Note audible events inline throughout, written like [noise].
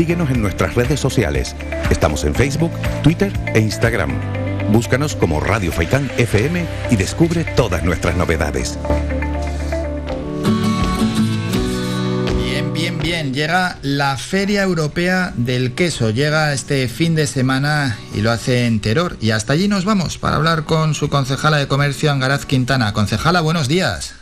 síguenos en nuestras redes sociales. Estamos en Facebook, Twitter e Instagram. Búscanos como Radio Faitán FM y descubre todas nuestras novedades. Bien, bien, bien. Llega la Feria Europea del Queso. Llega este fin de semana y lo hace en Teror. Y hasta allí nos vamos para hablar con su concejala de comercio, Angaraz Quintana. Concejala, buenos días.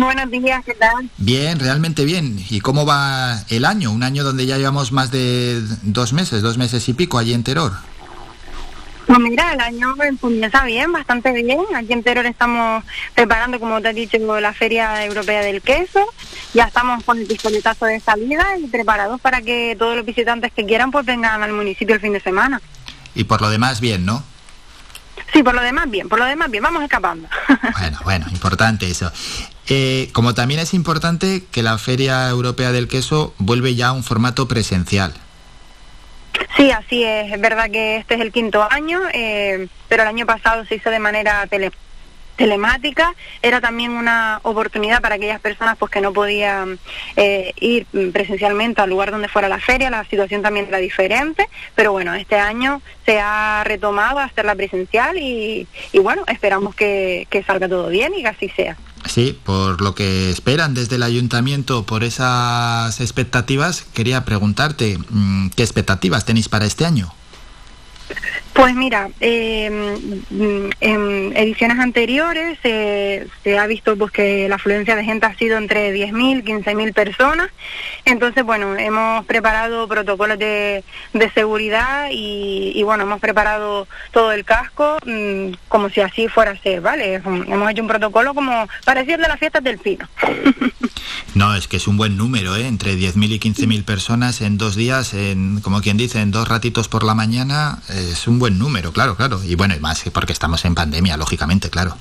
Buenos días, ¿qué tal? Bien, realmente bien. ¿Y cómo va el año? Un año donde ya llevamos más de dos meses, dos meses y pico allí en Teror. Pues mira, el año comienza bien, bastante bien. Aquí en Teror estamos preparando, como te he dicho, la Feria Europea del Queso. Ya estamos con el pistoletazo de salida y preparados para que todos los visitantes que quieran pues vengan al municipio el fin de semana. Y por lo demás, bien, ¿no? Sí, por lo demás bien, por lo demás bien, vamos escapando. [laughs] Bueno, bueno, importante eso. Eh, como también es importante que la Feria Europea del Queso vuelve ya a un formato presencial. Sí, así es. Es verdad que este es el quinto año, eh, pero el año pasado se hizo de manera tele telemática era también una oportunidad para aquellas personas pues que no podían eh, ir presencialmente al lugar donde fuera la feria la situación también era diferente pero bueno este año se ha retomado a hacerla presencial y, y bueno esperamos que, que salga todo bien y que así sea Sí, por lo que esperan desde el ayuntamiento, por esas expectativas, quería preguntarte, mm, ¿qué expectativas tenéis para este año? Pues mira, eh, en ediciones anteriores eh, se ha visto pues que la afluencia de gente ha sido entre 10.000, 15.000 personas. Entonces, bueno, hemos preparado protocolos de, de seguridad y, y, bueno, hemos preparado todo el casco mmm, como si así fuera a ser, ¿vale? Hemos hecho un protocolo como parecido de las fiestas del pino. [laughs] No, es que es un buen número, ¿eh? Entre 10.000 y 15.000 personas en dos días, en, como quien dice, en dos ratitos por la mañana, es un buen número, claro, claro. Y bueno, y más porque estamos en pandemia, lógicamente, claro.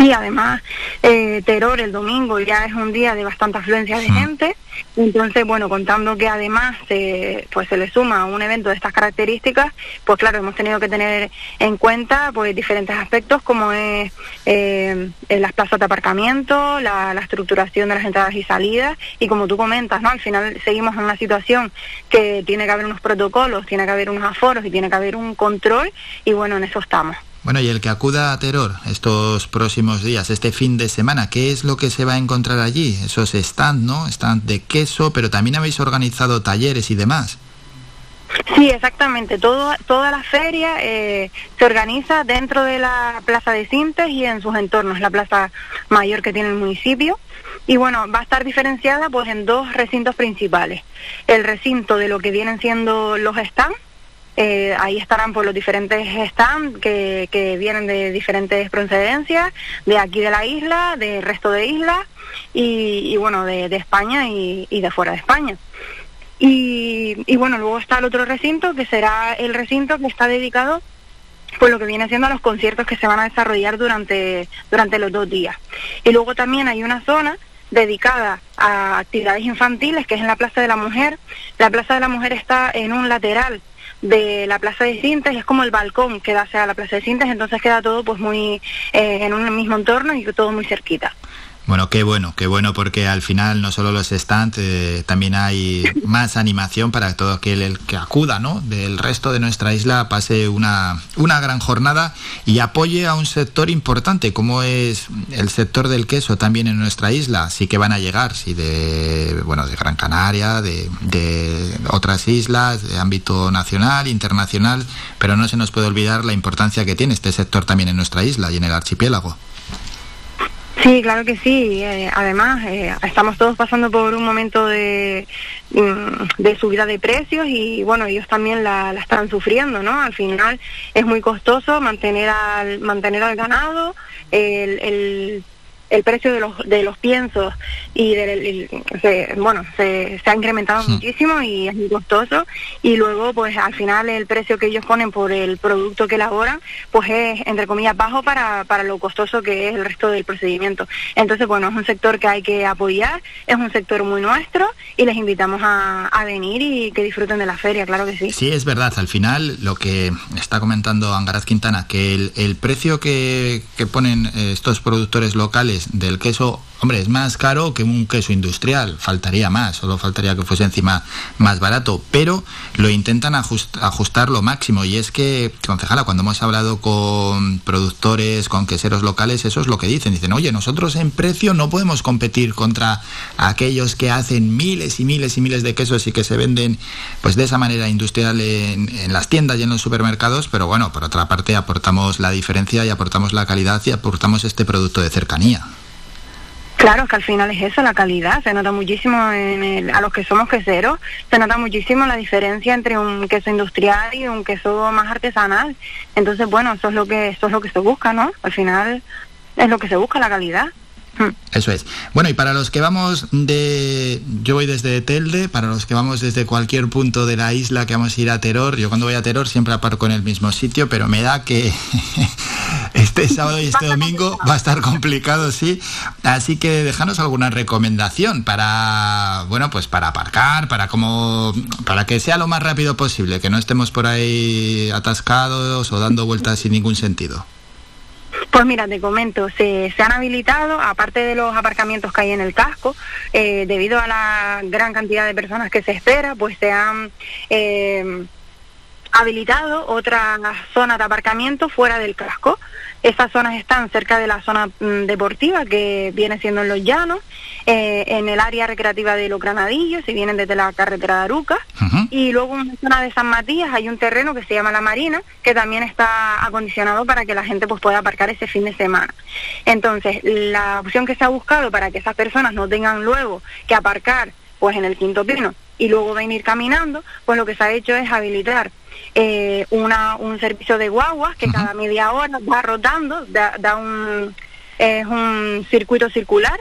Sí, además, eh, Terror el domingo ya es un día de bastante afluencia de mm. gente, entonces, bueno, contando que además eh, pues se le suma un evento de estas características, pues claro, hemos tenido que tener en cuenta pues diferentes aspectos como es eh, las plazas de aparcamiento, la, la, estructuración de las entradas y salidas, y como tú comentas, ¿no? Al final seguimos en una situación que tiene que haber unos protocolos, tiene que haber unos aforos y tiene que haber un control, y bueno, en eso estamos. Bueno, y el que acuda a Teror estos próximos días, este fin de semana, ¿qué es lo que se va a encontrar allí? Esos stand, ¿no? Stand de queso, pero también habéis organizado talleres y demás. Sí, exactamente. Todo, toda la feria eh, se organiza dentro de la Plaza de Cintes y en sus entornos, la plaza mayor que tiene el municipio. Y bueno, va a estar diferenciada pues en dos recintos principales. El recinto de lo que vienen siendo los stands, eh, ahí estarán por los diferentes stands que, que, vienen de diferentes procedencias, de aquí de la isla, del resto de islas y, y bueno, de, de España y, de fuera de España. Y, y, bueno, luego está el otro recinto, que será el recinto que está dedicado pues lo que viene siendo a los conciertos que se van a desarrollar durante, durante los dos días. Y luego también hay una zona dedicada a actividades infantiles, que es en la Plaza de la Mujer. La Plaza de la Mujer está en un lateral de la Plaza de Cintas es como el balcón que da hacia la Plaza de Cintas, entonces queda todo pues muy eh, en un mismo entorno y todo muy cerquita. Bueno, qué bueno, qué bueno porque al final no solo los stands, eh, también hay más animación para todo aquel el que acuda, ¿no? Del resto de nuestra isla pase una, una gran jornada y apoye a un sector importante como es el sector del queso también en nuestra isla. Sí que van a llegar, sí, de, bueno, de Gran Canaria, de, de otras islas, de ámbito nacional, internacional, pero no se nos puede olvidar la importancia que tiene este sector también en nuestra isla y en el archipiélago. Sí, claro que sí. Eh, además, eh, estamos todos pasando por un momento de, mm, de subida de precios y bueno, ellos también la, la, están sufriendo, ¿no? Al final es muy costoso mantener al, mantener al ganado, el, el el precio de los, de los piensos y del, se, bueno, se, se, ha incrementado sí. muchísimo y es muy costoso y luego pues al final el precio que ellos ponen por el producto que elaboran pues es entre comillas bajo para, para lo costoso que es el resto del procedimiento. Entonces bueno, es un sector que hay que apoyar, es un sector muy nuestro y les invitamos a, a venir y que disfruten de la feria, claro que sí. Sí, es verdad, al final lo que está comentando Angaraz Quintana, que el, el precio que, que ponen estos productores locales del queso hombre, es más caro que un queso industrial, faltaría más, solo faltaría que fuese encima más barato, pero lo intentan ajustar lo máximo. Y es que, concejala, cuando hemos hablado con productores, con queseros locales, eso es lo que dicen. Dicen, oye, nosotros en precio no podemos competir contra aquellos que hacen miles y miles y miles de quesos y que se venden pues de esa manera industrial en, en las tiendas y en los supermercados, pero bueno, por otra parte aportamos la diferencia y aportamos la calidad y aportamos este producto de cercanía. Claro, que al final es eso, la calidad. Se nota muchísimo en a los que somos queseros, se nota muchísimo la diferencia entre un queso industrial y un queso más artesanal. Entonces, bueno, eso es lo que eso es lo que se busca, ¿no? Al final es lo que se busca, la calidad. Hmm. Eso es. Bueno, y para los que vamos de... Yo voy desde Telde, para los que vamos desde cualquier punto de la isla que vamos a ir a Teror, yo cuando voy a Teror siempre aparco en el mismo sitio, pero me da que [laughs] este sábado y este domingo va a estar complicado, sí. Así que déjanos alguna recomendación para, bueno, pues para aparcar, para como, para que sea lo más rápido posible, que no estemos por ahí atascados o dando vueltas sin ningún sentido. Pues mira, te comento, se, se han habilitado, aparte de los aparcamientos que hay en el casco, eh, debido a la gran cantidad de personas que se espera, pues se han eh, habilitado otra zona de aparcamiento fuera del casco. Estas zonas están cerca de la zona mm, deportiva que viene siendo en Los Llanos, eh, en el área recreativa de Los Granadillos, si vienen desde la carretera de Aruca, y luego en la zona de San Matías hay un terreno que se llama La Marina, que también está acondicionado para que la gente pues pueda aparcar ese fin de semana. Entonces, la opción que se ha buscado para que esas personas no tengan luego que aparcar pues en el Quinto Pino y luego venir caminando, pues lo que se ha hecho es habilitar eh, una, un servicio de guaguas que cada media hora va rotando, da, da un, es un circuito circular,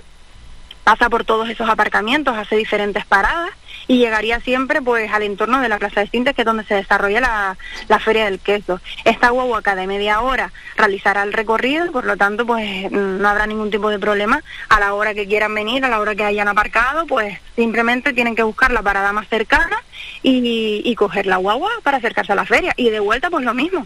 pasa por todos esos aparcamientos, hace diferentes paradas y llegaría siempre pues al entorno de la Plaza de Cintes, que es donde se desarrolla la, la Feria del Queso. Esta guagua cada media hora realizará el recorrido, por lo tanto pues no habrá ningún tipo de problema a la hora que quieran venir, a la hora que hayan aparcado, pues simplemente tienen que buscar la parada más cercana y, y coger la guagua para acercarse a la feria. Y de vuelta pues lo mismo.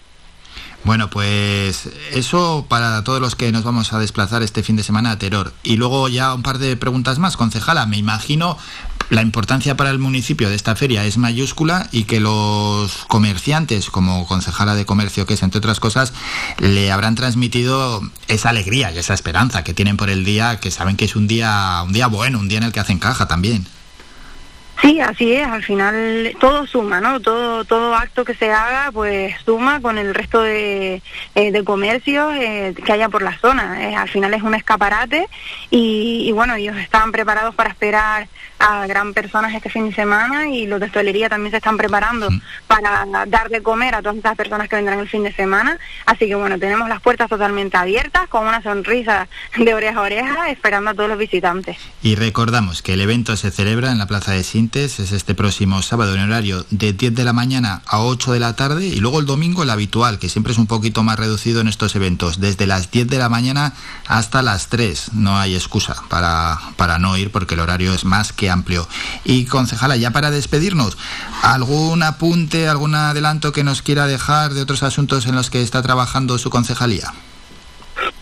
Bueno, pues eso para todos los que nos vamos a desplazar este fin de semana a. Y luego ya un par de preguntas más, concejala. Me imagino la importancia para el municipio de esta feria es mayúscula y que los comerciantes, como concejala de comercio que es, entre otras cosas, le habrán transmitido esa alegría y esa esperanza que tienen por el día, que saben que es un día, un día bueno, un día en el que hacen caja también. Sí, así es, al final todo suma, ¿no? Todo, todo acto que se haga pues suma con el resto de, eh, de comercios eh, que haya por la zona. Eh, al final es un escaparate y, y, bueno, ellos están preparados para esperar a gran personas este fin de semana y los de hostelería también se están preparando mm. para dar de comer a todas estas personas que vendrán el fin de semana. Así que bueno, tenemos las puertas totalmente abiertas con una sonrisa de oreja a oreja esperando a todos los visitantes. Y recordamos que el evento se celebra en la Plaza de Es este próximo sábado en horario de 10 de la mañana a 8 de la tarde y luego el domingo el habitual, que siempre es un poquito más reducido en estos eventos, desde las 10 de la mañana hasta las 3. No hay excusa para, para no ir porque el horario es más que amplio. Y concejala, ya para despedirnos, ¿algún apunte, algún adelanto que nos quiera dejar de otros asuntos en los que está trabajando su concejalía?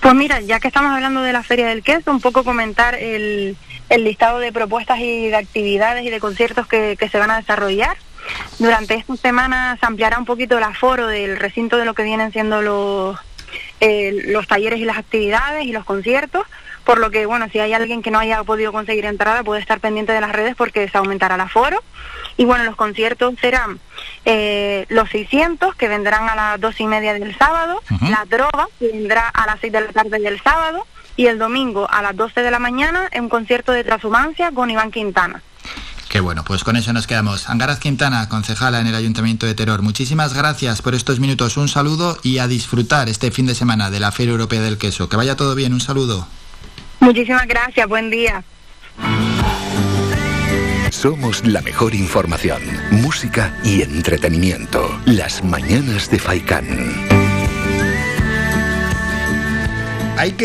Pues mira, ya que estamos hablando de la Feria del Queso, un poco comentar el, el listado de propuestas y de actividades y de conciertos que, que se van a desarrollar. Durante esta semana se ampliará un poquito el aforo del recinto de lo que vienen siendo los, eh, los talleres y las actividades y los conciertos por lo que, bueno, si hay alguien que no haya podido conseguir entrada, puede estar pendiente de las redes porque se aumentará el aforo. Y bueno, los conciertos serán eh, los 600, que vendrán a las dos y media del sábado, La Droga, que vendrá a las 6 de la tarde del sábado, y el domingo a las 12 de la mañana, en un concierto de transhumancia con Iván Quintana. Qué bueno, pues con eso nos quedamos. Angaraz Quintana, concejala en el Ayuntamiento de Teror, muchísimas gracias por estos minutos. Un saludo y a disfrutar este fin de semana de la Feria Europea del Queso. Que vaya todo bien, un saludo. Muchísimas gracias, buen día. Somos la mejor información, música y entretenimiento. Las mañanas de Faikán. Hay que